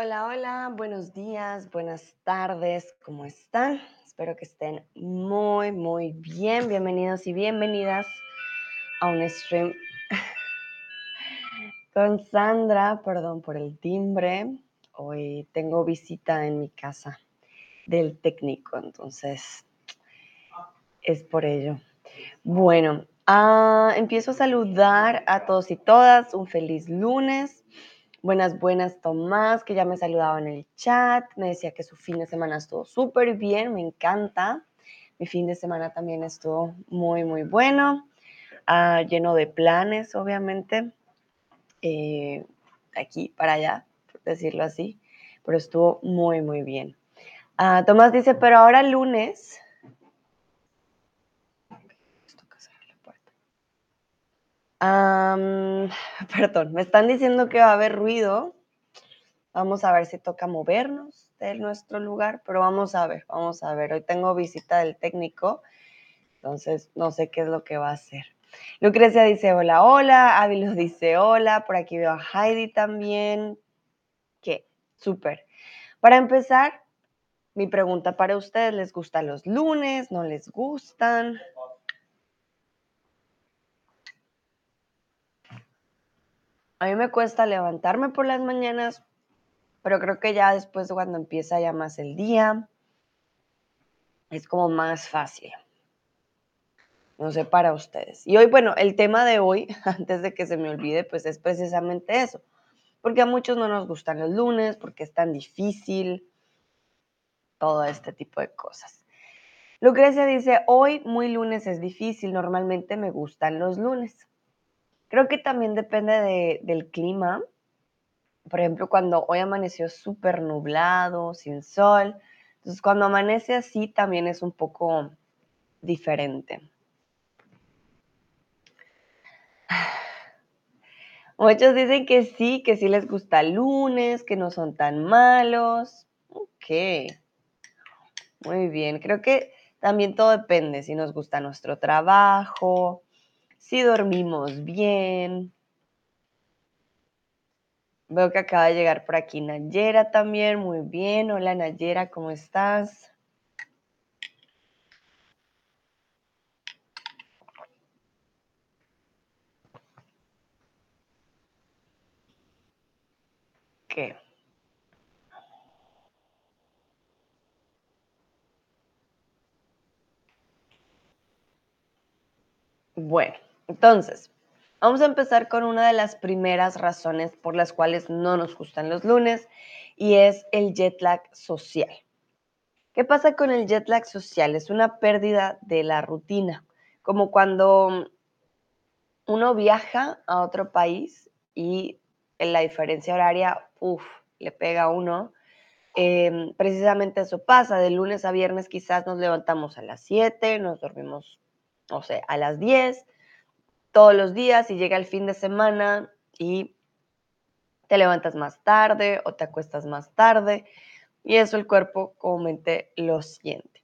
Hola, hola, buenos días, buenas tardes, ¿cómo están? Espero que estén muy, muy bien. Bienvenidos y bienvenidas a un stream con Sandra. Perdón por el timbre. Hoy tengo visita en mi casa del técnico, entonces es por ello. Bueno, ah, empiezo a saludar a todos y todas. Un feliz lunes. Buenas, buenas, Tomás, que ya me saludaba en el chat, me decía que su fin de semana estuvo súper bien, me encanta. Mi fin de semana también estuvo muy, muy bueno, ah, lleno de planes, obviamente, eh, aquí para allá, por decirlo así, pero estuvo muy, muy bien. Ah, Tomás dice, pero ahora lunes perdón, me están diciendo que va a haber ruido. Vamos a ver si toca movernos de nuestro lugar, pero vamos a ver, vamos a ver. Hoy tengo visita del técnico, entonces no sé qué es lo que va a hacer. Lucrecia dice hola, hola. Ávilo dice hola. Por aquí veo a Heidi también. ¿Qué? Súper. Para empezar, mi pregunta para ustedes, ¿les gustan los lunes? ¿No les gustan? A mí me cuesta levantarme por las mañanas, pero creo que ya después cuando empieza ya más el día, es como más fácil. No sé para ustedes. Y hoy, bueno, el tema de hoy, antes de que se me olvide, pues es precisamente eso. Porque a muchos no nos gustan los lunes, porque es tan difícil, todo este tipo de cosas. Lucrecia dice, hoy muy lunes es difícil, normalmente me gustan los lunes. Creo que también depende del clima. Por ejemplo, cuando hoy amaneció súper nublado, sin sol. Entonces, cuando amanece así, también es un poco diferente. Muchos dicen que sí, que sí les gusta el lunes, que no son tan malos. Ok. Muy bien. Creo que también todo depende si nos gusta nuestro trabajo, si dormimos bien. Veo que acaba de llegar por aquí Nayera también, muy bien. Hola Nayera, ¿cómo estás? Bueno, entonces, vamos a empezar con una de las primeras razones por las cuales no nos gustan los lunes y es el jet lag social. ¿Qué pasa con el jet lag social? Es una pérdida de la rutina, como cuando uno viaja a otro país y la diferencia horaria, uff, le pega a uno. Em, precisamente eso pasa, de lunes a viernes quizás nos levantamos a las 7, nos dormimos, no sé, a las 10, todos los días y llega el fin de semana y te levantas más tarde o te acuestas más tarde y eso el cuerpo comúnmente lo siente.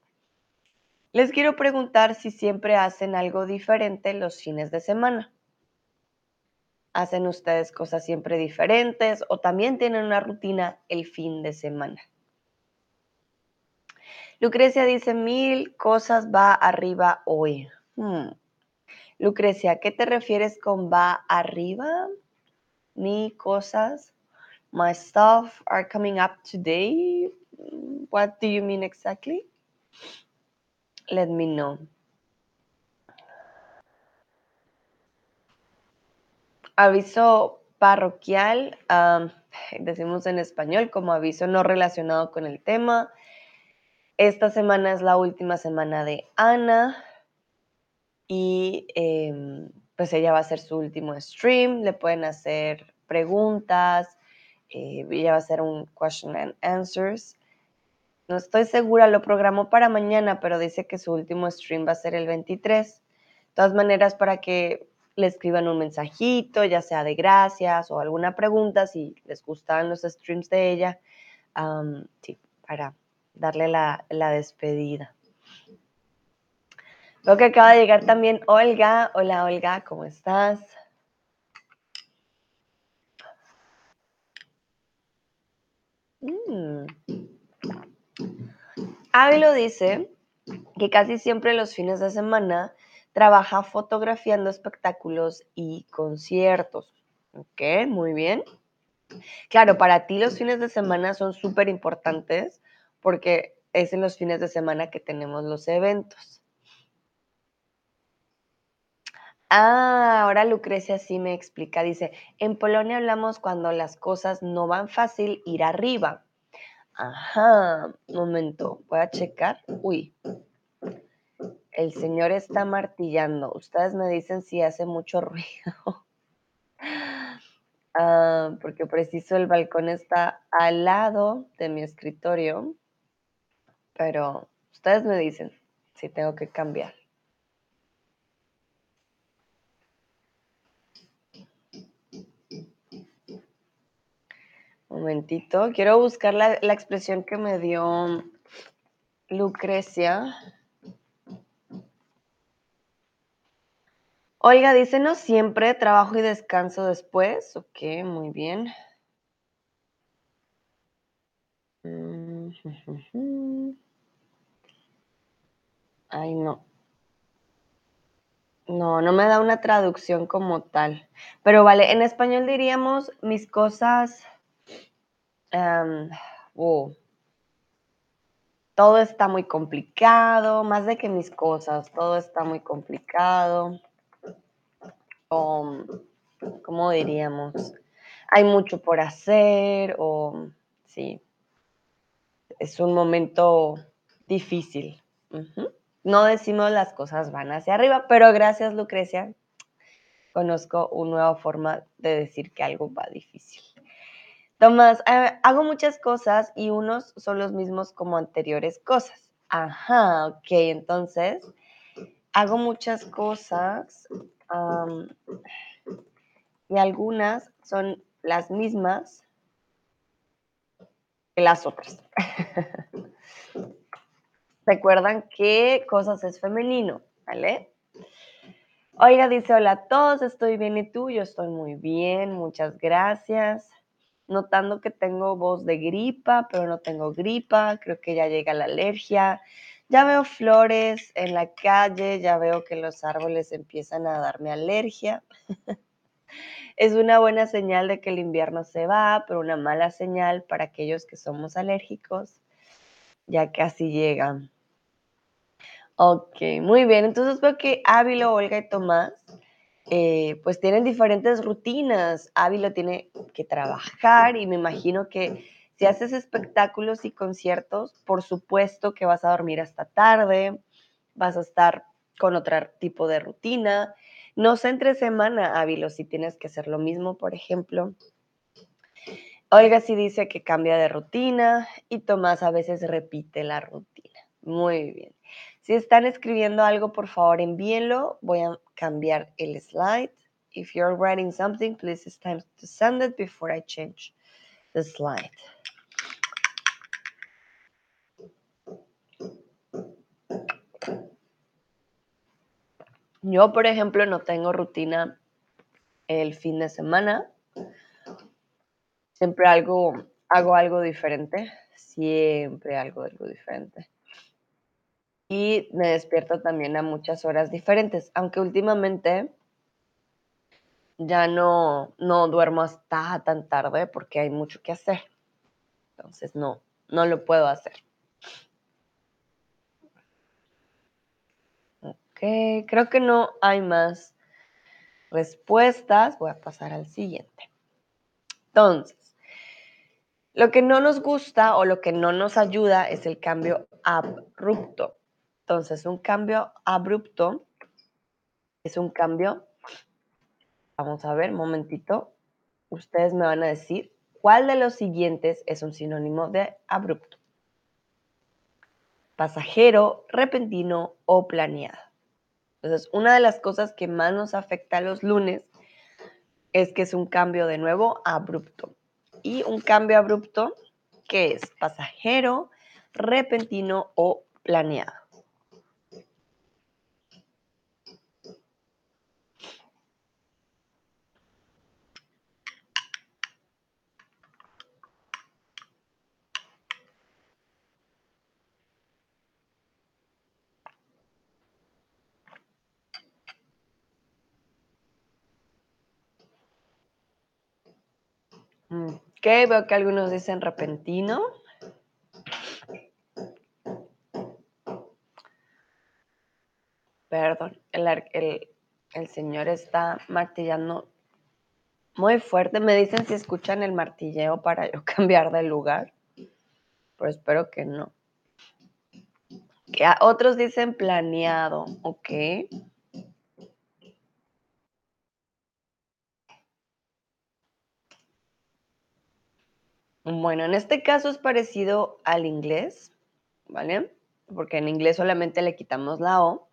Les quiero preguntar si siempre hacen algo diferente los fines de semana. ¿Hacen ustedes cosas siempre diferentes o también tienen una rutina el fin de semana? Lucrecia dice, mil cosas va arriba hoy. Hmm. Lucrecia, ¿qué te refieres con va arriba? Mi cosas. My stuff are coming up today. What do you mean exactly? Let me know. Aviso parroquial, decimos en español como aviso no relacionado con el tema. Esta semana es la última semana de Ana y em, pues ella va a hacer su último stream, le pueden hacer preguntas, eh, ella va a hacer un question and answers. No estoy segura, lo programó para mañana, pero dice que su último stream va a ser el 23. De todas maneras, para que le escriban un mensajito, ya sea de gracias o alguna pregunta, si les gustan los streams de ella, sí, para darle la, la despedida. Veo que acaba de llegar también Olga. Hola Olga, ¿cómo estás? Mm. Ávilo dice que casi siempre los fines de semana trabaja fotografiando espectáculos y conciertos. Ok, muy bien. Claro, para ti los fines de semana son súper importantes porque es en los fines de semana que tenemos los eventos. Ah, ahora Lucrecia sí me explica. Dice, en Polonia hablamos cuando las cosas no van fácil ir arriba. Ajá, momento, voy a checar. Uy, el señor está martillando. Ustedes me dicen si hace mucho ruido. Ah, porque preciso el balcón está al lado de mi escritorio. Pero ustedes me dicen si tengo que cambiar. Momentito, quiero buscar la, la expresión que me dio Lucrecia. Olga dice, no siempre, trabajo y descanso después. Ok, muy bien. Mm, Ay, no. No, no me da una traducción como tal. Pero vale, en español diríamos mis cosas Em, todo está muy complicado, más de que mis cosas, todo está muy complicado. O, ¿cómo diríamos? Hay mucho por hacer o sí, es un momento difícil. No decimos las cosas van hacia arriba, pero gracias Lucrecia, conozco una nueva forma de decir que algo va difícil. Tomás, eh, hago muchas cosas y unos son los mismos como anteriores cosas. Ajá, ok, entonces hago muchas cosas y algunas son las mismas que las otras. Recuerdan qué cosas es femenino, ¿vale? Oiga, dice, hola a todos, estoy bien y tú, yo estoy muy bien, muchas gracias notando que tengo voz de gripa, pero no tengo gripa, creo que ya llega la alergia. Ya veo flores en la calle, ya veo que los árboles empiezan a darme alergia. es una buena señal de que el invierno se va, pero una mala señal para aquellos que somos alérgicos, ya casi llegan. Ok, muy bien. Entonces veo que Ávilo, Olga y Tomás eh, pues tienen diferentes rutinas. Ávila tiene que trabajar y me imagino que si haces espectáculos y conciertos, por supuesto que vas a dormir hasta tarde, vas a estar con otro tipo de rutina. No sé entre semana, Ávilo, si tienes que hacer lo mismo, por ejemplo. Olga sí dice que cambia de rutina y Tomás a veces repite la rutina. Muy bien. Si están escribiendo algo, por favor envíenlo. Voy a cambiar el slide. If you're writing something, please it's time to send it before I change the slide. Yo, por ejemplo, no tengo rutina el fin de semana. Siempre algo, hago algo diferente. Siempre algo, algo diferente y me despierto también a muchas horas diferentes, aunque últimamente ya no, no duermo hasta tan tarde porque hay mucho que hacer. Entonces no, no lo puedo hacer. Ok, creo que no hay más respuestas. Voy a pasar al siguiente. Entonces, lo que no nos gusta o lo que no nos ayuda es el cambio abrupto. Entonces, un cambio abrupto es un cambio, vamos a ver, momentito, ustedes me van a decir cuál de los siguientes es un sinónimo de abrupto. Pasajero, repentino o planeado. Entonces, una de las cosas que más nos afecta a los lunes es que es un cambio de nuevo abrupto. Y un cambio abrupto, ¿qué es? Pasajero, repentino o planeado. Mm, ¿Qué? Veo que algunos dicen repentino. Perdón, el, el, señor está martillando muy fuerte. Me dicen si escuchan el martilleo para yo cambiar de lugar. Pero espero que no. Que otros dicen planeado, ok. Bueno, en este caso es parecido al inglés, ¿vale? Porque en inglés solamente le quitamos la O.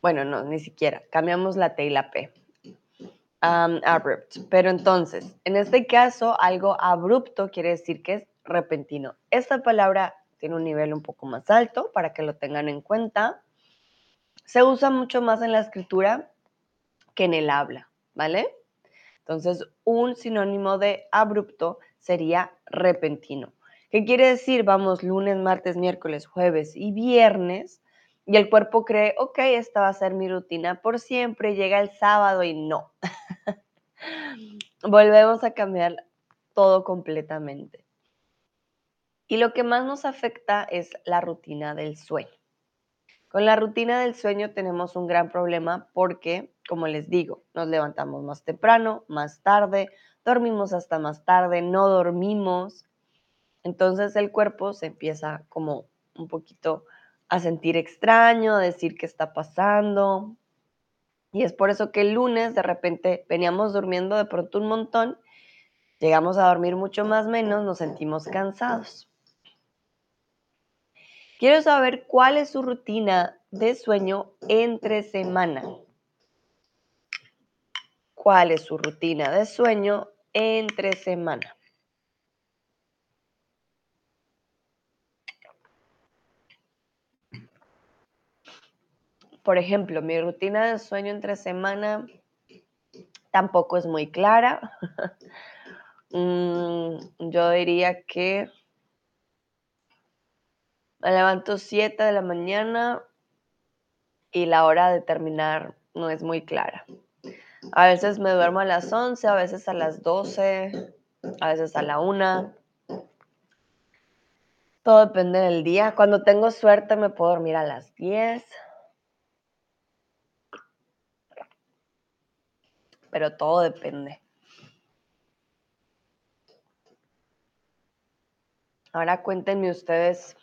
Bueno, no, ni siquiera. Cambiamos la T y la P. abrupt. Pero entonces, en este caso, algo abrupto quiere decir que es repentino. Esta palabra tiene un nivel un poco más alto para que lo tengan en cuenta. Se usa mucho más en la escritura que en el habla, ¿vale? Entonces, un sinónimo de abrupto sería repentino. ¿Qué quiere decir? Vamos lunes, martes, miércoles, jueves y viernes y el cuerpo cree, ok, esta va a ser mi rutina por siempre, llega el sábado y no. Volvemos a cambiar todo completamente. Y lo que más nos afecta es la rutina del sueño. Con la rutina del sueño tenemos un gran problema porque, como les digo, nos levantamos más temprano, más tarde, dormimos hasta más tarde, no dormimos. Entonces el cuerpo se empieza como un poquito a sentir extraño, a decir qué está pasando. Y es por eso que el lunes de repente veníamos durmiendo de pronto un montón, llegamos a dormir mucho más menos, nos sentimos cansados. Quiero saber cuál es su rutina de sueño entre semana. ¿Cuál es su rutina de sueño entre semana? Por ejemplo, mi rutina de sueño entre semana tampoco es muy clara. Mm, yo diría que me levanto 7 de la mañana y la hora de terminar no es muy clara. A veces me duermo a las 11, a veces a las 12, a veces a la 1. Todo depende del día. Cuando tengo suerte me puedo dormir a las 10. Pero todo depende. Ahora cuéntenme ustedes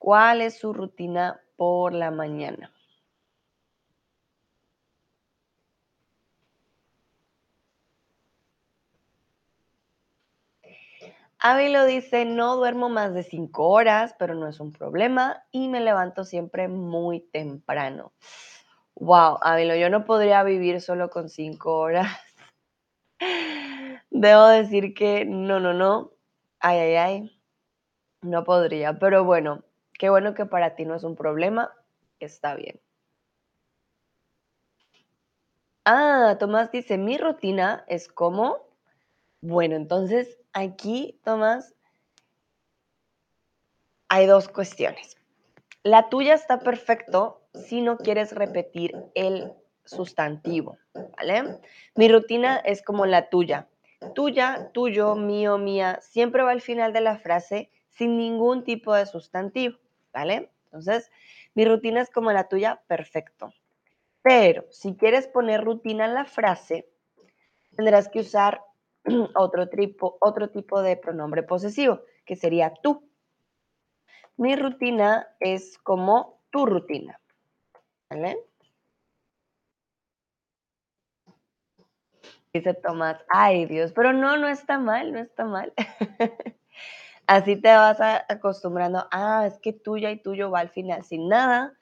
¿Cuál es su rutina por la mañana? Ávilo dice, no duermo más de cinco horas, pero no es un problema y me levanto siempre muy temprano. Wow, Ávilo, yo no podría vivir solo con cinco horas. Debo decir que no, no, no. Ay, ay, ay. No podría, pero bueno, Qué bueno que para ti no es un problema, está bien. Ah, Tomás dice, mi rutina es como... Bueno, entonces aquí, Tomás, hay dos cuestiones. La tuya está perfecto si no quieres repetir el sustantivo, ¿vale? Mi rutina es como la tuya. Tuya, tuyo, mío, mía, siempre va al final de la frase sin ningún tipo de sustantivo. ¿Vale? Entonces, mi rutina es como la tuya, perfecto. Pero si quieres poner rutina en la frase, tendrás que usar otro tipo, otro tipo de pronombre posesivo, que sería tú. Mi rutina es como tu rutina. ¿Vale? Dice Tomás, ay Dios, pero no, no está mal, no está mal. Así te vas acostumbrando, ah, es que tuya y tuyo va al final sin nada.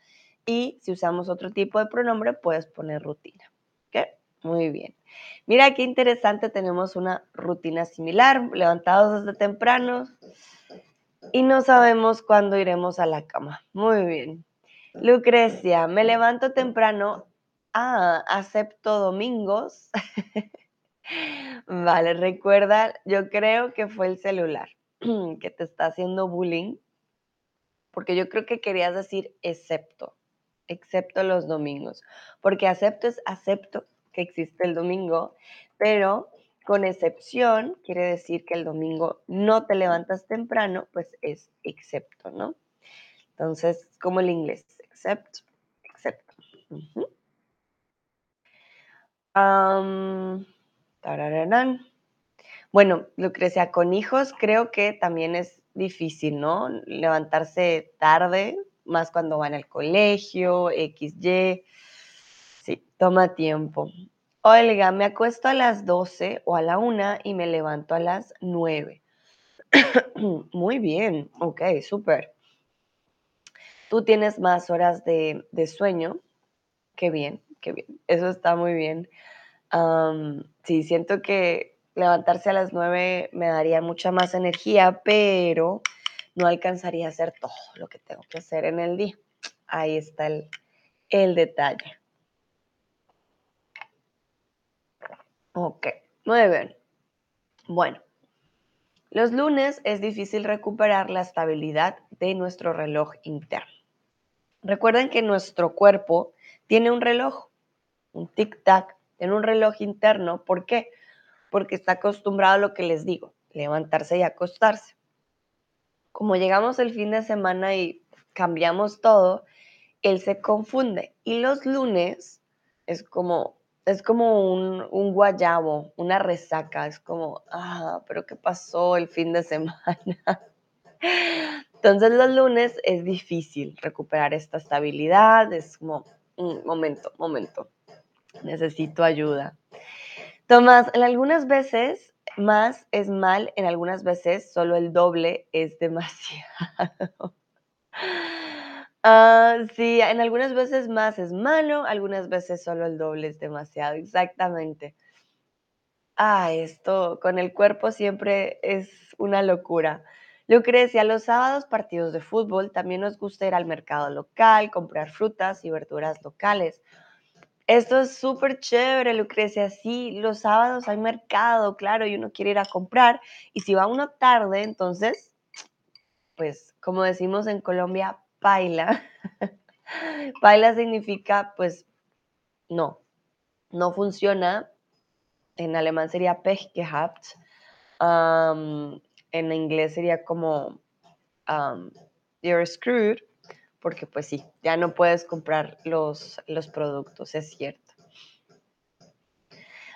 Y si usamos otro tipo de pronombre, puedes poner rutina. ¿Ok? Muy bien. Mira qué interesante, tenemos una rutina similar, levantados desde temprano y no sabemos cuándo iremos a la cama. Muy bien. Lucrecia, me levanto temprano. Ah, acepto domingos. vale, recuerda, yo creo que fue el celular. que te está haciendo bullying, porque yo creo que querías decir excepto, excepto los domingos, porque acepto es acepto que existe el domingo, pero con excepción quiere decir que el domingo no te levantas temprano, pues es excepto, ¿no? Entonces, como el inglés, except, excepto. Bueno, Lucrecia, con hijos creo que también es difícil, ¿no? Levantarse tarde, más cuando van al colegio, XY. Sí, toma tiempo. Olga, me acuesto a las 12 o a la 1 y me levanto a las 9. Muy bien, ok, súper. Tú tienes más horas de, sueño. Qué bien, qué bien. Eso está muy bien. sí, siento que levantarse a las 9 me daría mucha más energía, pero no alcanzaría a hacer todo lo que tengo que hacer en el día. Ahí está el, detalle. Ok, muy bien. Bueno, los lunes es difícil recuperar la estabilidad de nuestro reloj interno. Recuerden que nuestro cuerpo tiene un reloj, un tic-tac, tiene un reloj interno. ¿Por qué? Porque está acostumbrado a lo que les digo, levantarse y acostarse. Como llegamos el fin de semana y cambiamos todo, él se confunde. Y los lunes es como es como un, guayabo, una resaca, es como, ah, pero ¿qué pasó el fin de semana? Entonces los lunes es difícil recuperar esta estabilidad, es como, un momento, momento, necesito ayuda. Tomás, en algunas veces más es mal, en algunas veces solo el doble es demasiado. Ah, sí, en algunas veces más es malo, algunas veces solo el doble es demasiado, exactamente. Ah, esto con el cuerpo siempre es una locura. Lucrecia, los sábados partidos de fútbol, también nos gusta ir al mercado local, comprar frutas y verduras locales. Esto es súper chévere, Lucrecia. Sí, los sábados hay mercado, claro, y uno quiere ir a comprar. Y si va uno tarde, entonces, pues, como decimos en Colombia, paila. paila significa, pues, no, no funciona. En alemán sería Pech gehabt. en inglés sería como you're screwed, porque pues sí, ya no puedes comprar los, los productos, es cierto.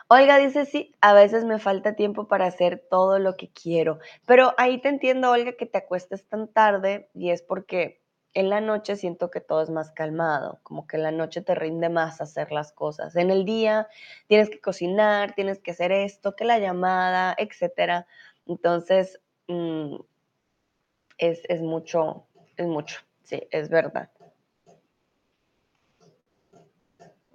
Olga dice, sí, a veces me falta tiempo para hacer todo lo que quiero, pero ahí te entiendo, Olga, que te acuestes tan tarde y es porque en la noche siento que todo es más calmado, como que en la noche te rinde más hacer las cosas. En el día tienes que cocinar, tienes que hacer esto, que la llamada, etcétera. Entonces, mm, es, es mucho, es mucho, sí, es verdad.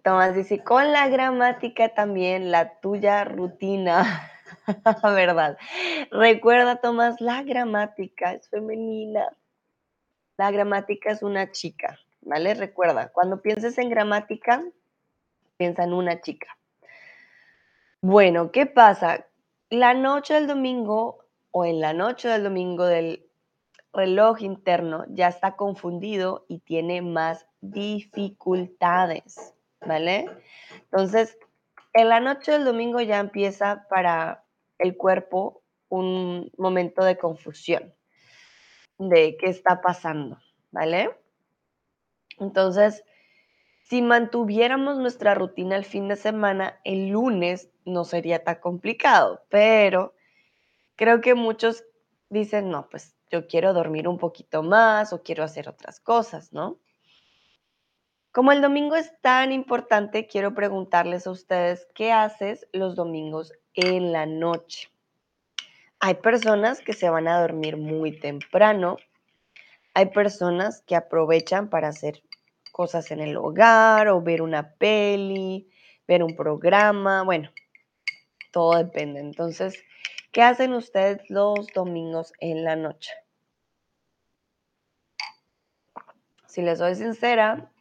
Tomás dice, con la gramática también, la tuya rutina, ¿verdad? Recuerda, Tomás, la gramática es femenina. La gramática es una chica, ¿vale? Recuerda, cuando pienses en gramática, piensa en una chica. Bueno, ¿qué pasa? La noche del domingo o en la noche del domingo del reloj interno ya está confundido y tiene más dificultades, ¿vale? Entonces, en la noche del domingo ya empieza para el cuerpo un momento de confusión de qué está pasando, ¿vale? Entonces, si mantuviéramos nuestra rutina el fin de semana, el lunes no sería tan complicado, pero creo que muchos dicen, no, pues yo quiero dormir un poquito más o quiero hacer otras cosas, ¿no? Como el domingo es tan importante, quiero preguntarles a ustedes, ¿qué haces los domingos en la noche? Hay personas que se van a dormir muy temprano. Hay personas que aprovechan para hacer cosas en el hogar o ver una peli, ver un programa. Bueno, todo depende. Entonces, ¿qué hacen ustedes los domingos en la noche? Si les soy sincera,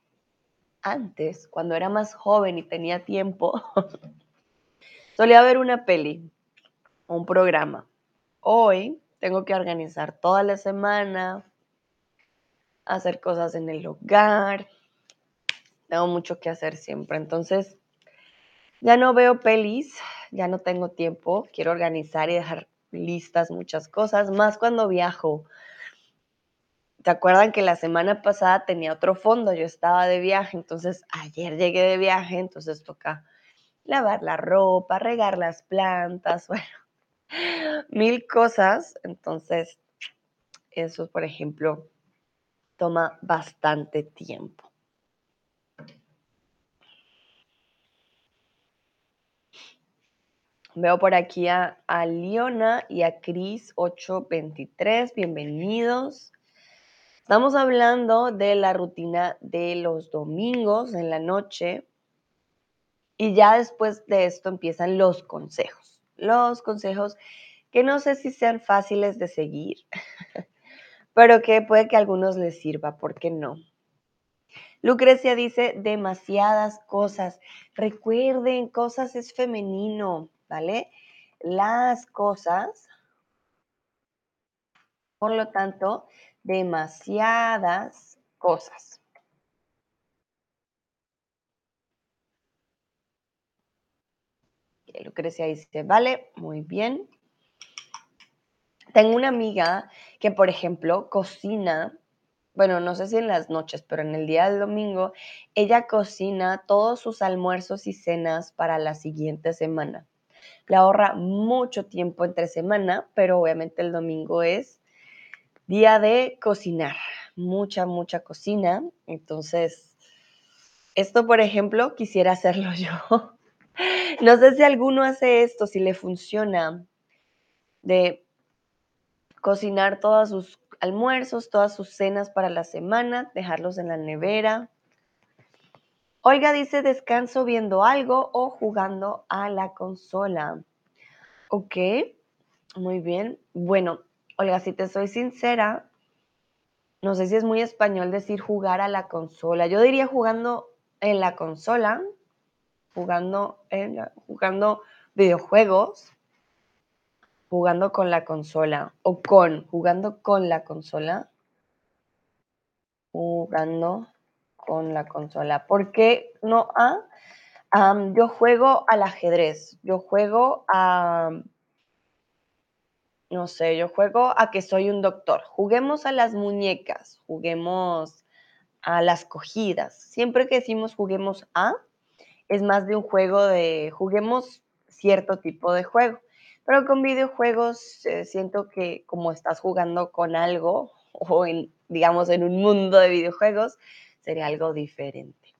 antes, cuando era más joven y tenía tiempo, solía ver una peli, un programa hoy tengo que organizar toda la semana, hacer cosas en el hogar, tengo mucho que hacer siempre. Entonces, ya no veo pelis, ya no tengo tiempo, quiero organizar y dejar listas muchas cosas, más cuando viajo. ¿Te acuerdan que la semana pasada tenía otro fondo? Yo estaba de viaje, entonces ayer llegué de viaje, entonces toca lavar la ropa, regar las plantas, bueno, mil cosas. Entonces, eso, por ejemplo, toma bastante tiempo. Veo por aquí a, a Liona y a Cris 823. Bienvenidos. Estamos hablando de la rutina de los domingos en la noche. Y ya después de esto empiezan los consejos. Los consejos que no sé si sean fáciles de seguir, pero que puede que a algunos les sirva, ¿por qué no? Lucrecia dice demasiadas cosas. Recuerden, cosas es femenino, ¿vale? Las cosas, por lo tanto, demasiadas cosas. Lucrecia dice, vale, muy bien. Tengo una amiga que, por ejemplo, cocina, bueno, no sé si en las noches, pero en el día del domingo, ella cocina todos sus almuerzos y cenas para la siguiente semana. Le ahorra mucho tiempo entre semana, pero obviamente el domingo es día de cocinar, mucha, mucha cocina. Entonces, esto, por ejemplo, quisiera hacerlo yo. No sé si alguno hace esto, si le funciona, de cocinar todos sus almuerzos, todas sus cenas para la semana, dejarlos en la nevera. Olga dice descanso viendo algo o jugando a la consola. Ok, muy bien. Bueno, Olga, si te soy sincera, no sé si es muy español decir jugar a la consola. Yo diría jugando en la consola, jugando, en jugando videojuegos, jugando con la consola o con, jugando con la consola, jugando con la consola. ¿Por qué no a? yo juego al ajedrez, yo juego a, no sé, yo juego a que soy un doctor. Juguemos a las muñecas, juguemos a las cogidas. Siempre que decimos juguemos a, es más de un juego de juguemos cierto tipo de juego. Pero con videojuegos eh, siento que como estás jugando con algo o en, digamos, en un mundo de videojuegos, sería algo diferente.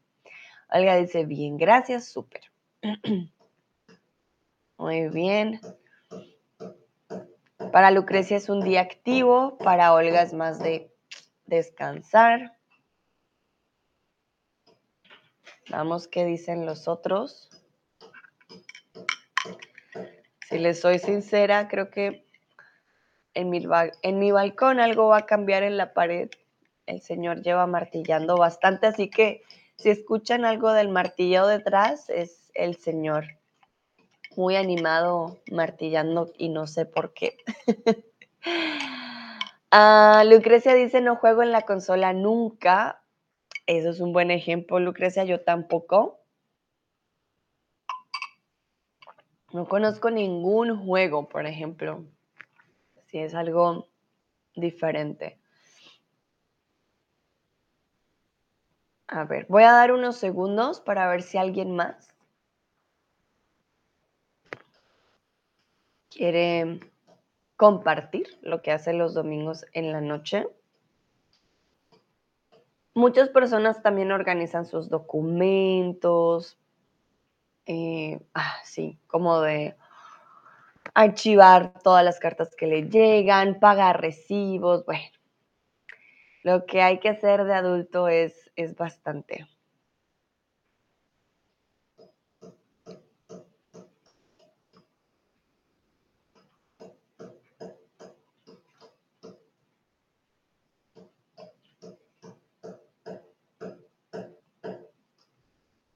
Olga dice, bien, gracias, súper. Muy bien. Para Lucrecia es un día activo, para Olga es más de descansar. Vamos, ¿qué dicen los otros? Si les soy sincera, creo que en mi, en mi balcón algo va a cambiar en la pared. El señor lleva martillando bastante, así que si escuchan algo del martillo detrás, es el señor muy animado martillando y no sé por qué. Ah, Lucrecia dice, no juego en la consola nunca. Eso es un buen ejemplo, Lucrecia, yo tampoco. No conozco ningún juego, por ejemplo. Si es algo diferente. A ver, voy a dar unos segundos para ver si alguien más quiere compartir lo que hace los domingos en la noche. Muchas personas también organizan sus documentos, eh, ah, sí, como de archivar todas las cartas que le llegan, pagar recibos, bueno, lo que hay que hacer de adulto es, es bastante.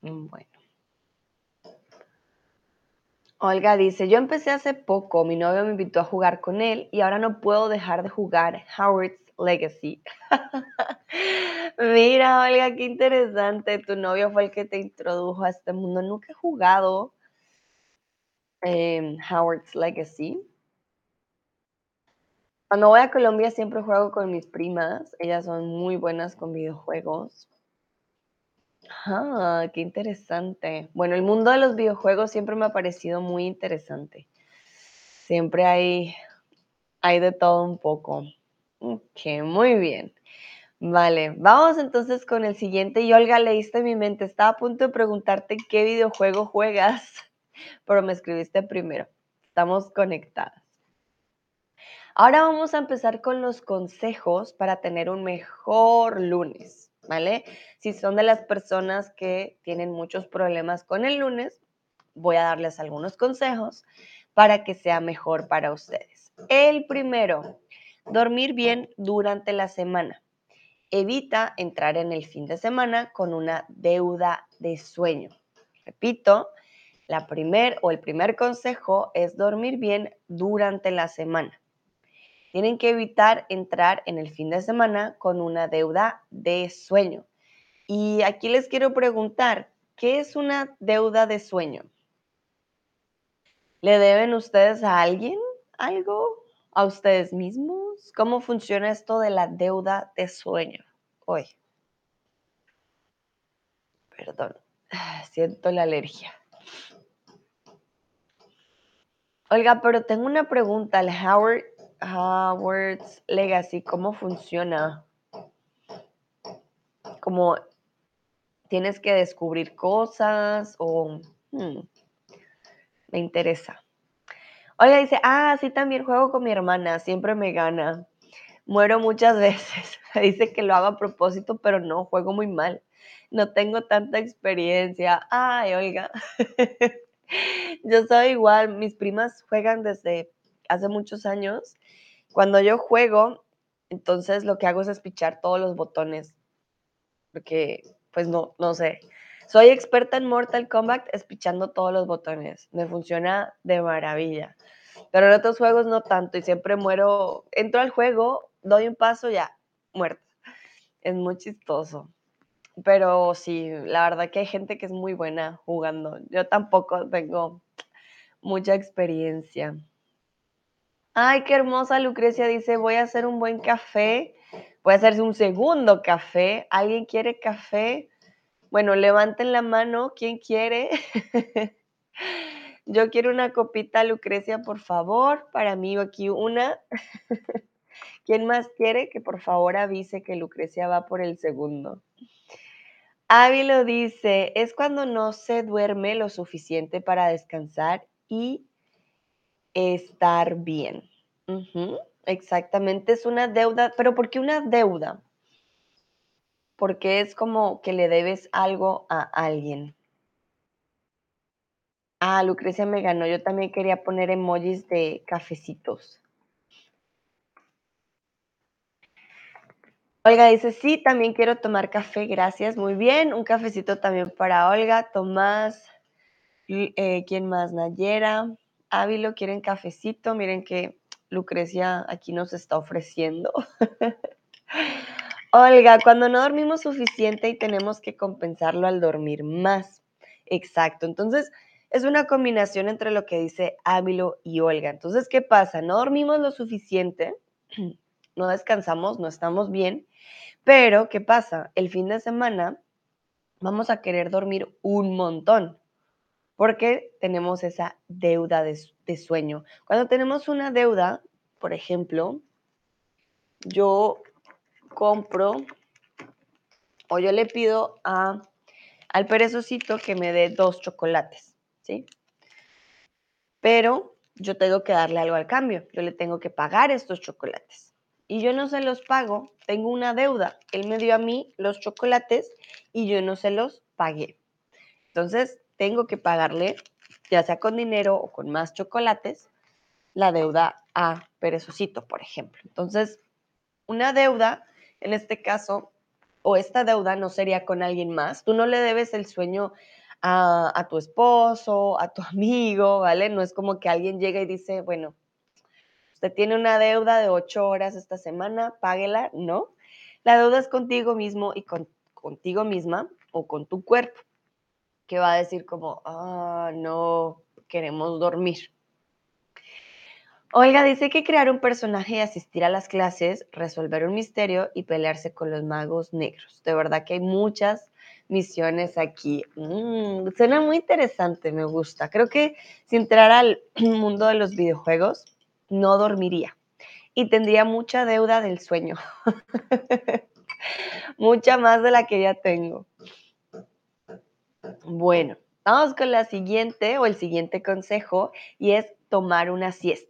Mm, bueno. Olga dice, yo empecé hace poco, mi novio me invitó a jugar con él y ahora no puedo dejar de jugar Howard's Legacy. Mira, Olga, qué interesante. Tu novio fue el que te introdujo a este mundo. Nunca he jugado. Em, Howard's Legacy. Cuando voy a Colombia siempre juego con mis primas. Ellas son muy buenas con videojuegos. Ah, qué interesante. Bueno, el mundo de los videojuegos siempre me ha parecido muy interesante. Siempre hay, hay de todo un poco. Ok, muy bien. Vale, vamos entonces con el siguiente. Y Olga, leíste mi mente. Estaba a punto de preguntarte qué videojuego juegas, pero me escribiste primero. Estamos conectadas. Ahora vamos a empezar con los consejos para tener un mejor lunes, ¿vale? Si son de las personas que tienen muchos problemas con el lunes, voy a darles algunos consejos para que sea mejor para ustedes. El primero, dormir bien durante la semana. Evita entrar en el fin de semana con una deuda de sueño. Repito, la primer o el primer consejo es dormir bien durante la semana. Tienen que evitar entrar en el fin de semana con una deuda de sueño. Y aquí les quiero preguntar, ¿qué es una deuda de sueño? ¿Le deben ustedes a alguien algo? ¿A ustedes mismos? ¿Cómo funciona esto de la deuda de sueño? Hoy. Perdón, siento la alergia. Oiga, pero tengo una pregunta. ¿El Howard Howard's Legacy, ¿cómo funciona? Como tienes que descubrir cosas o hmm, me interesa. Oiga, dice, ah, sí, también juego con mi hermana, siempre me gana. Muero muchas veces. dice que lo hago a propósito, pero no, juego muy mal. No tengo tanta experiencia. Ay, oiga. Yo soy igual, mis primas juegan desde hace muchos años cuando yo juego, entonces lo que hago es espichar todos los botones, porque pues no, no sé. Soy experta en Mortal Kombat espichando todos los botones. Me funciona de maravilla. Pero en otros juegos no tanto y siempre muero. Entro al juego, doy un paso, ya, muerta. Es muy chistoso. Pero sí, la verdad que hay gente que es muy buena jugando. Yo tampoco tengo mucha experiencia. Ay, qué hermosa Lucrecia dice, voy a hacer un buen café, voy a hacerse un segundo café. ¿Alguien quiere café? Bueno, levanten la mano, ¿quién quiere? Yo quiero una copita, Lucrecia, por favor. Para mí aquí una. ¿Quién más quiere? Que por favor avise que Lucrecia va por el segundo. Ávilo dice, es cuando no se duerme lo suficiente para descansar y estar bien. Exactamente, es una deuda, pero ¿por qué una deuda? Porque es como que le debes algo a alguien. Ah, Lucrecia me ganó. Yo también quería poner emojis de cafecitos. Olga dice, sí, también quiero tomar café, gracias. Muy bien, un cafecito también para Olga, Tomás, eh, ¿quién más? Nayera. Ávilo quieren cafecito, miren que Lucrecia aquí nos está ofreciendo. Olga, cuando no dormimos suficiente y tenemos que compensarlo al dormir más. Exacto, entonces es una combinación entre lo que dice Ávilo y Olga. Entonces, ¿qué pasa? No dormimos lo suficiente, no descansamos, no estamos bien, pero ¿qué pasa? El fin de semana vamos a querer dormir un montón porque tenemos esa deuda de, sueño. Cuando tenemos una deuda, por ejemplo, yo compro o yo le pido a, al perezocito que me dé dos chocolates, ¿sí? Pero yo tengo que darle algo al cambio, yo le tengo que pagar estos chocolates. Y yo no se los pago, tengo una deuda. Él me dio a mí los chocolates y yo no se los pagué. Entonces, tengo que pagarle, ya sea con dinero o con más chocolates, la deuda a Perezocito, por ejemplo. Entonces, una deuda, en este caso, o esta deuda no sería con alguien más. Tú no le debes el sueño a, tu esposo, a tu amigo, ¿vale? No es como que alguien llega y dice, bueno, usted tiene una deuda de ocho horas esta semana, páguela. No, la deuda es contigo mismo y con, contigo misma o con tu cuerpo que va a decir como, ah, no, queremos dormir. Olga dice que crear un personaje y asistir a las clases, resolver un misterio y pelearse con los magos negros. De verdad que hay muchas misiones aquí. Mm, suena muy interesante, me gusta. Creo que si entrara al mundo de los videojuegos, no dormiría y tendría mucha deuda del sueño. Mucha más de la que ya tengo. Bueno, vamos con la siguiente o el siguiente consejo y es tomar una siesta.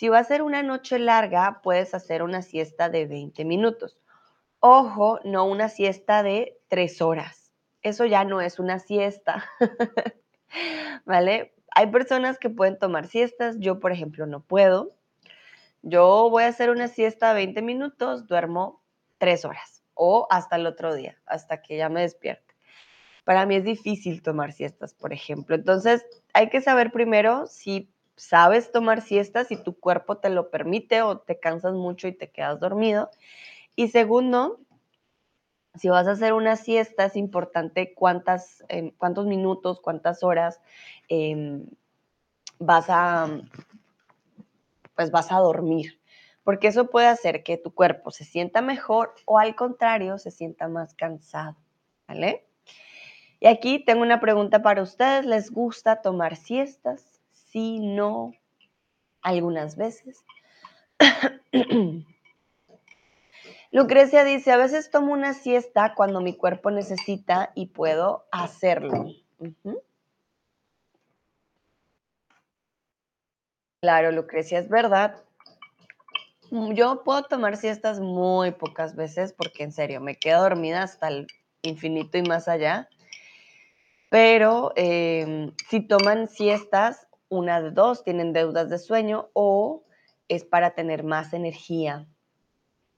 Si va a ser una noche larga, puedes hacer una siesta de 20 minutos. Ojo, no una siesta de 3 horas. Eso ya no es una siesta. ¿Vale? Hay personas que pueden tomar siestas, yo por ejemplo no puedo. Yo voy a hacer una siesta de 20 minutos, duermo 3 horas o hasta el otro día, hasta que ya me despierte. Para mí es difícil tomar siestas, por ejemplo. Entonces, hay que saber primero si sabes tomar siestas, si tu cuerpo te lo permite o te cansas mucho y te quedas dormido. Y segundo, si vas a hacer una siesta, es importante cuántas, em, cuántos minutos, cuántas horas em, vas a, pues vas a dormir. Porque eso puede hacer que tu cuerpo se sienta mejor o al contrario, se sienta más cansado. ¿Vale? Y aquí tengo una pregunta para ustedes. ¿Les gusta tomar siestas? Sí, no, algunas veces. Lucrecia dice, a veces tomo una siesta cuando mi cuerpo necesita y puedo hacerlo. Claro, Lucrecia, es verdad. Yo puedo tomar siestas muy pocas veces porque en serio me quedo dormida hasta el infinito y más allá. Pero em, si toman siestas, una de dos, tienen deudas de sueño o es para tener más energía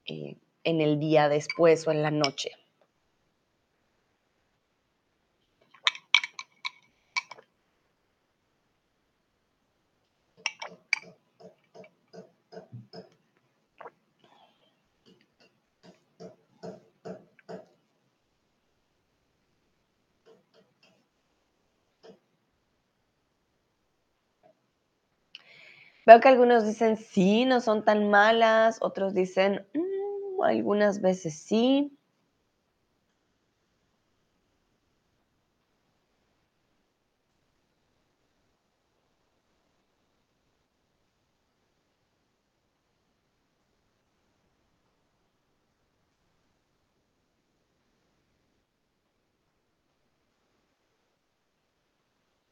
eh, en el día después o en la noche. Veo que algunos dicen sí, no son tan malas, otros dicen mm, algunas veces sí.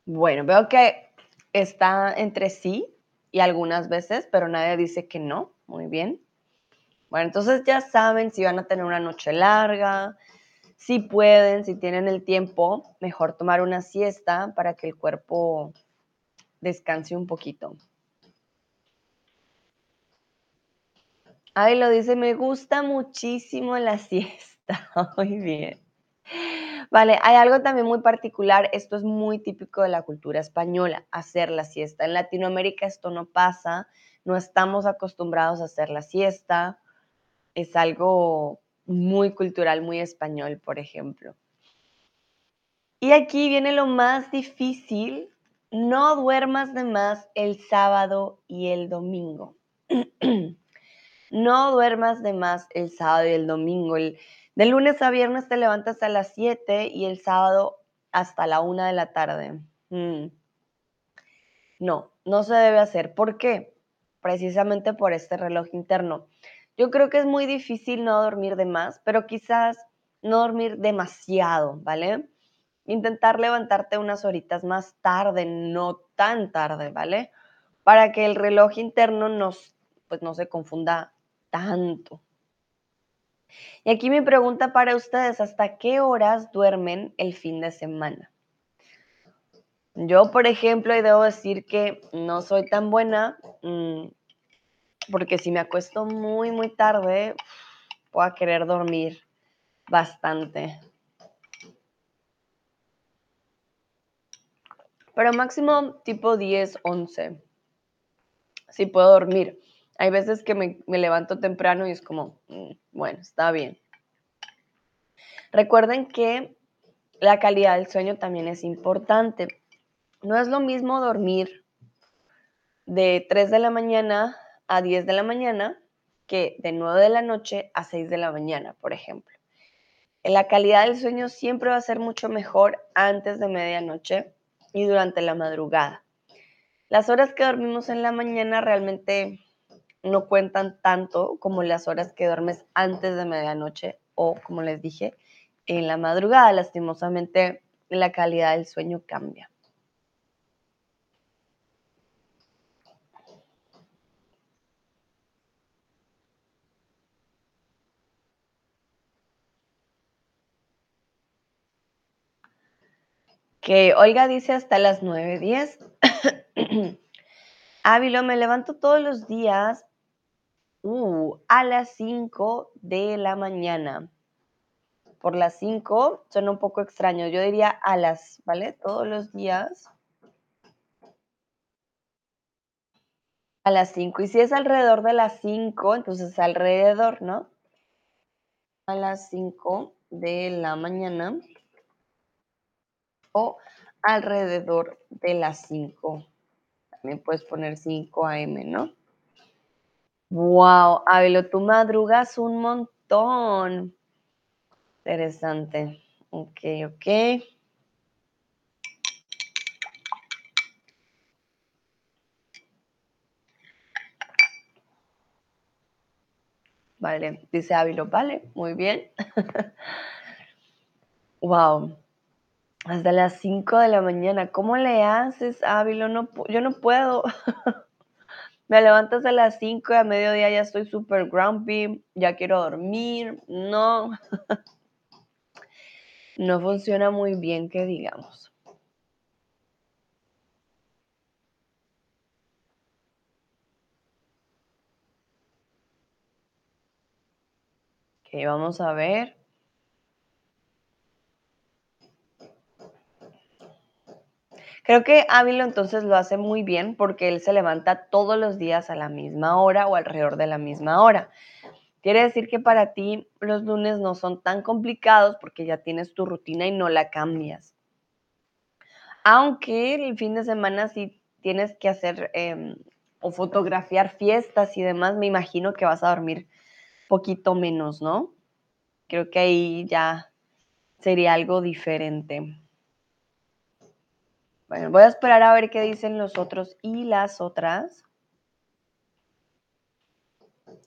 Bueno, veo que está entre sí y algunas veces, pero nadie dice que no. Muy bien. Bueno, entonces ya saben si van a tener una noche larga, si pueden, si tienen el tiempo, mejor tomar una siesta para que el cuerpo descanse un poquito. Ay, lo dice, me gusta muchísimo la siesta. Muy bien. Vale, hay algo también muy particular, esto es muy típico de la cultura española, hacer la siesta. En Latinoamérica esto no pasa, no estamos acostumbrados a hacer la siesta, es algo muy cultural, muy español, por ejemplo. Y aquí viene lo más difícil, no duermas de más el sábado y el domingo. no duermas de más el sábado y el domingo. El, de lunes a viernes te levantas a las 7 y el sábado hasta la 1 de la tarde. Mm. No, no se debe hacer. ¿Por qué? Precisamente por este reloj interno. Yo creo que es muy difícil no dormir de más, pero quizás no dormir demasiado, ¿vale? Intentar levantarte unas horitas más tarde, no tan tarde, ¿vale? Para que el reloj interno nos, pues no se confunda tanto. Y aquí mi pregunta para ustedes, ¿hasta qué horas duermen el fin de semana? Yo, por ejemplo, debo decir que no soy tan buena, mm, porque si me acuesto muy, muy tarde, puedo querer dormir bastante. Pero máximo tipo 10, 11. Sí puedo dormir. Hay veces que me, levanto temprano y es como, mm, bueno, está bien. Recuerden que la calidad del sueño también es importante. No es lo mismo dormir de 3 de la mañana a 10 de la mañana que de 9 de la noche a 6 de la mañana, por ejemplo. La calidad del sueño siempre va a ser mucho mejor antes de medianoche y durante la madrugada. Las horas que dormimos en la mañana realmente no cuentan tanto como las horas que duermes antes de medianoche o, como les dije, en la madrugada. Lastimosamente, la calidad del sueño cambia. Que Olga dice hasta las 9.10. Ávilo, me levanto todos los días uh, a las 5 de la mañana. Por las 5 suena un poco extraño. Yo diría a las, ¿vale? Todos los días. A las 5. Y si es alrededor de las 5, entonces alrededor, ¿no? A las 5 de la mañana o alrededor de las 5. También puedes poner 5 AM, ¿no? Wow, Abelo, tú madrugas un montón. Interesante. Ok, ok. Vale, dice Ávilo, vale, muy bien. wow. Hasta las 5 de la mañana. ¿Cómo le haces, Ávilo? No, yo no puedo. Me levantas a las 5 y a mediodía ya estoy súper grumpy, ya quiero dormir. No. no funciona muy bien, que digamos. Ok, vamos a ver. Creo que Ávilo entonces lo hace muy bien porque él se levanta todos los días a la misma hora o alrededor de la misma hora. Quiere decir que para ti los lunes no son tan complicados porque ya tienes tu rutina y no la cambias. Aunque el fin de semana sí tienes que hacer em, o fotografiar fiestas y demás, me imagino que vas a dormir poquito menos, ¿no? Creo que ahí ya sería algo diferente. Bueno, voy a esperar a ver qué dicen los otros y las otras.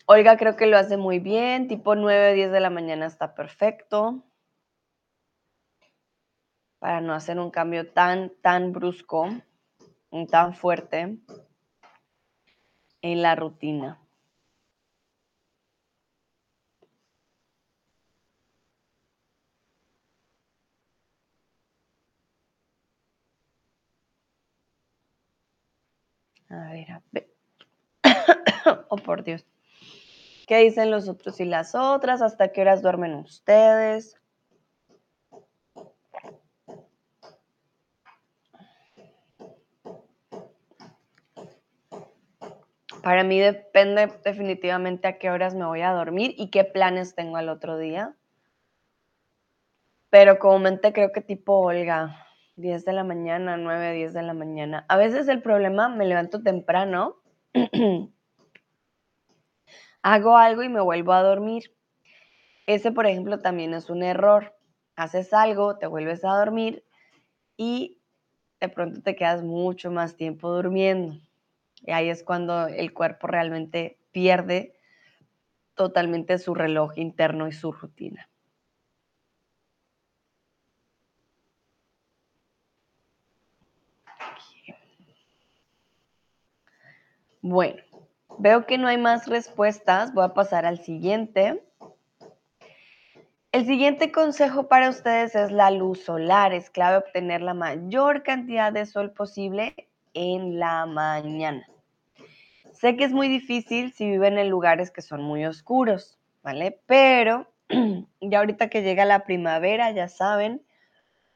Olga creo que lo hace muy bien, tipo 9, 10 de la mañana está perfecto. Para no hacer un cambio tan, tan brusco, tan fuerte en la rutina. A ver, a ver. oh, por Dios. ¿Qué dicen los otros y las otras? ¿Hasta qué horas duermen ustedes? Para mí depende definitivamente a qué horas me voy a dormir y qué planes tengo al otro día. Pero comúnmente creo que tipo Olga, 10 de la mañana, 9, 10 de la mañana. A veces el problema, me levanto temprano, hago algo y me vuelvo a dormir. Ese, por ejemplo, también es un error. Haces algo, te vuelves a dormir y de pronto te quedas mucho más tiempo durmiendo. Y ahí es cuando el cuerpo realmente pierde totalmente su reloj interno y su rutina. Bueno, veo que no hay más respuestas. Voy a pasar al siguiente. El siguiente consejo para ustedes es la luz solar. Es clave obtener la mayor cantidad de sol posible en la mañana. Sé que es muy difícil si viven en lugares que son muy oscuros, ¿vale? Pero ya ahorita que llega la primavera, ya saben,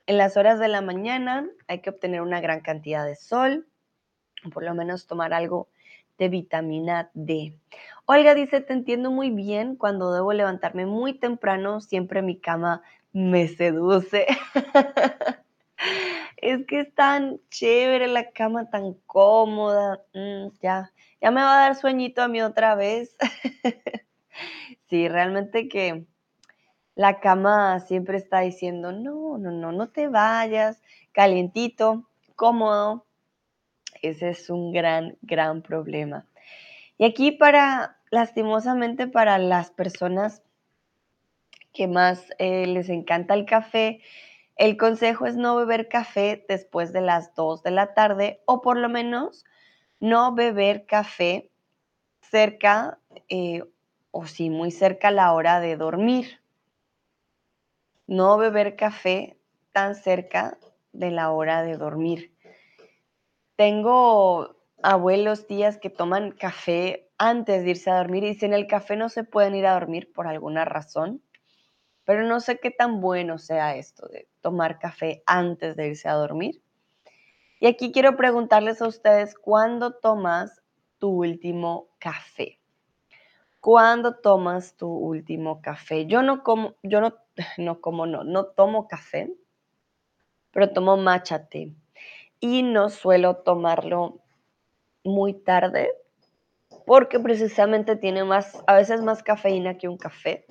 en las horas de la mañana hay que obtener una gran cantidad de sol, por lo menos tomar algo de vitamina D. Olga dice, te entiendo muy bien, cuando debo levantarme muy temprano, siempre mi cama me seduce. Es que es tan chévere la cama, tan cómoda. Mm, ya, ya me va a dar sueñito a mí otra vez. sí, realmente que la cama siempre está diciendo, no, no, no, no te vayas, calientito, cómodo. Ese es un gran, gran problema. Y aquí para, lastimosamente para las personas que más eh, les encanta el café, el consejo es no beber café después de las 2 de la tarde o por lo menos no beber café cerca eh, o sí, muy cerca a la hora de dormir. No beber café tan cerca de la hora de dormir. Tengo abuelos, tías que toman café antes de irse a dormir y en el café no se pueden ir a dormir por alguna razón, pero no sé qué tan bueno sea esto de tomar café antes de irse a dormir. Y aquí quiero preguntarles a ustedes, ¿cuándo tomas tu último café? ¿Cuándo tomas tu último café? Yo no como, yo no, no como no, no tomo café, pero tomo matcha. Y no suelo tomarlo muy tarde porque precisamente tiene más, a veces más cafeína que un café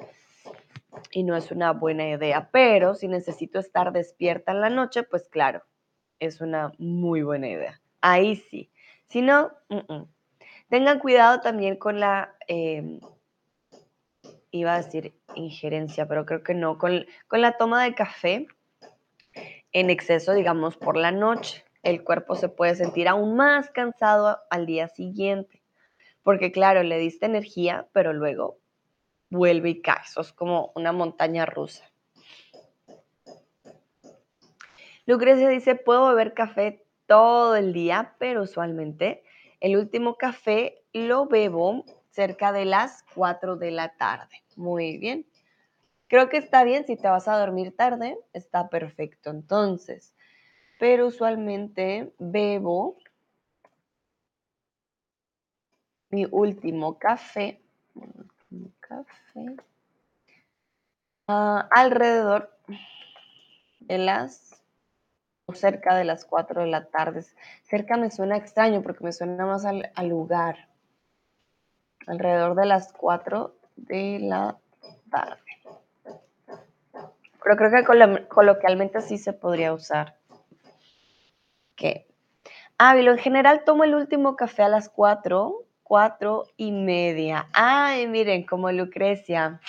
y no es una buena idea. Pero si necesito estar despierta en la noche, pues claro, es una muy buena idea. Ahí sí. Si no, tengan cuidado también con la, em, iba a decir injerencia, pero creo que no, con, con la toma de café en exceso, digamos, por la noche. El cuerpo se puede sentir aún más cansado al día siguiente, porque claro, le diste energía, pero luego vuelve y cae. Eso es como una montaña rusa. Lucrecia dice, puedo beber café todo el día, pero usualmente el último café lo bebo cerca de las 4 de la tarde. Muy bien. Creo que está bien si te vas a dormir tarde, está perfecto entonces. Pero usualmente bebo mi último café, café ah, alrededor de las o cerca de las 4 de la tarde. Cerca me suena extraño porque me suena más al, lugar. Alrededor de las 4 de la tarde. Pero creo que coloquialmente sí se podría usar. ¿Qué? Ah, en general tomo el último café a las 4, 4 y media. Ay, miren, como Lucrecia.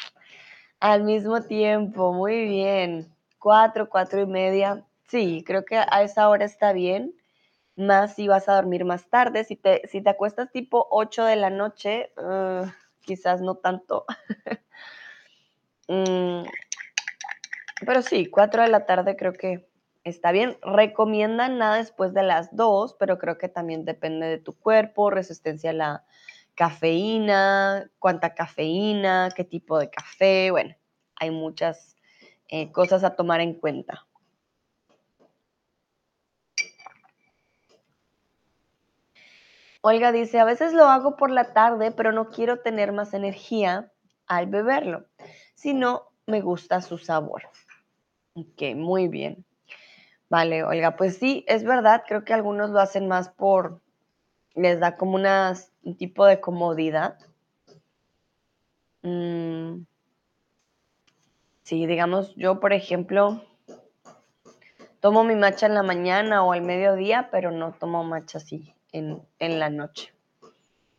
Al mismo tiempo, muy bien. 4, 4 y media. Sí, creo que a esa hora está bien, más si vas a dormir más tarde. Si te, si te acuestas tipo 8 de la noche, quizás no tanto. Mm, pero sí, 4 de la tarde creo que está bien. Recomiendan nada después de las 2, pero creo que también depende de tu cuerpo, resistencia a la cafeína, cuánta cafeína, qué tipo de café. Bueno, hay muchas eh, cosas a tomar en cuenta. Olga dice, a veces lo hago por la tarde, pero no quiero tener más energía al beberlo, sino me gusta su sabor. Ok, muy bien. Vale, Olga, pues sí, es verdad, creo que algunos lo hacen más por, les da como un tipo de comodidad. Mm, sí, digamos, yo por ejemplo, tomo mi matcha en la mañana o al mediodía, pero no tomo matcha así en, la noche.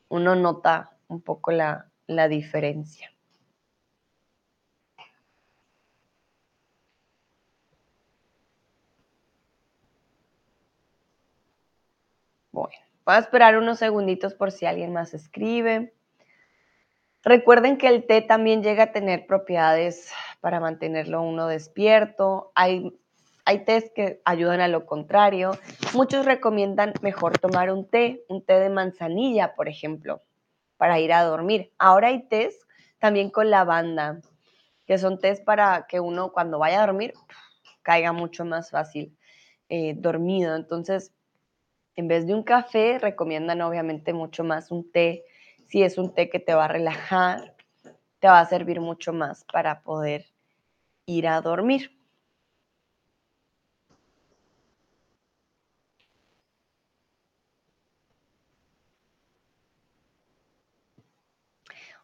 Uno nota un poco la, la diferencia. Bueno, voy a esperar unos segunditos por si alguien más escribe. Recuerden que el té también llega a tener propiedades para mantenerlo uno despierto. Hay hay tés que ayudan a lo contrario. Muchos recomiendan mejor tomar un té, un té de manzanilla, por ejemplo, para ir a dormir. Ahora hay tés también con lavanda, que son tés para que uno cuando vaya a dormir caiga mucho más fácil eh, dormido. Entonces, en vez de un café, recomiendan obviamente mucho más un té. Si es un té que te va a relajar, te va a servir mucho más para poder ir a dormir.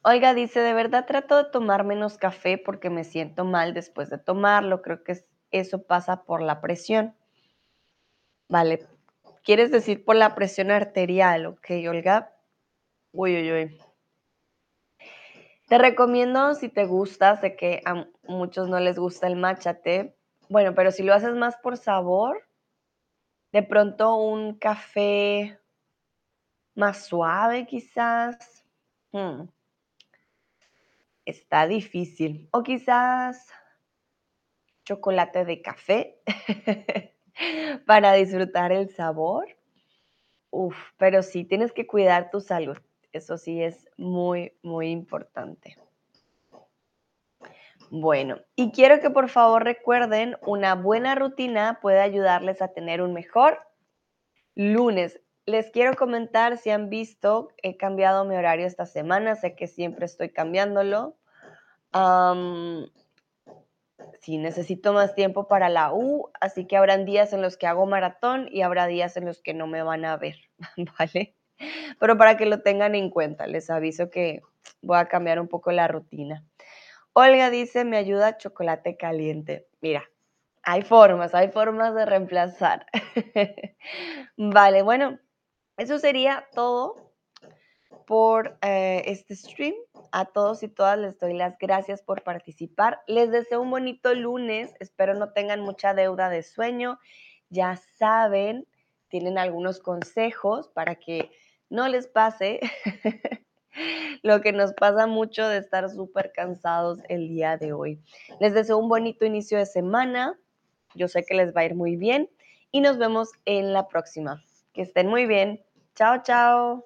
Olga dice, de verdad trato de tomar menos café porque me siento mal después de tomarlo. Creo que eso pasa por la presión. Vale, ¿quieres decir por la presión arterial? Ok, Olga. Uy, uy, uy. Te recomiendo si te gusta, sé que a muchos no les gusta el machate, bueno, pero si lo haces más por sabor, de pronto un café más suave quizás. Hmm, está difícil. O quizás chocolate de café para disfrutar el sabor. Uf, pero sí, tienes que cuidar tu salud. Eso sí es muy, muy importante. Bueno, y quiero que por favor recuerden, una buena rutina puede ayudarles a tener un mejor lunes. Les quiero comentar si han visto, he cambiado mi horario esta semana, sé que siempre estoy cambiándolo. Sí, necesito más tiempo para la U, así que habrán días en los que hago maratón y habrá días en los que no me van a ver, ¿vale? Pero para que lo tengan en cuenta, les aviso que voy a cambiar un poco la rutina. Olga dice, me ayuda chocolate caliente. Mira, hay formas, hay formas de reemplazar. vale, bueno, eso sería todo por eh, este stream. A todos y todas les doy las gracias por participar. Les deseo un bonito lunes. Espero no tengan mucha deuda de sueño. Ya saben, tienen algunos consejos para que no les pase lo que nos pasa mucho de estar súper cansados el día de hoy. Les deseo un bonito inicio de semana. Yo sé que les va a ir muy bien y nos vemos en la próxima. Que estén muy bien. Chao, chao.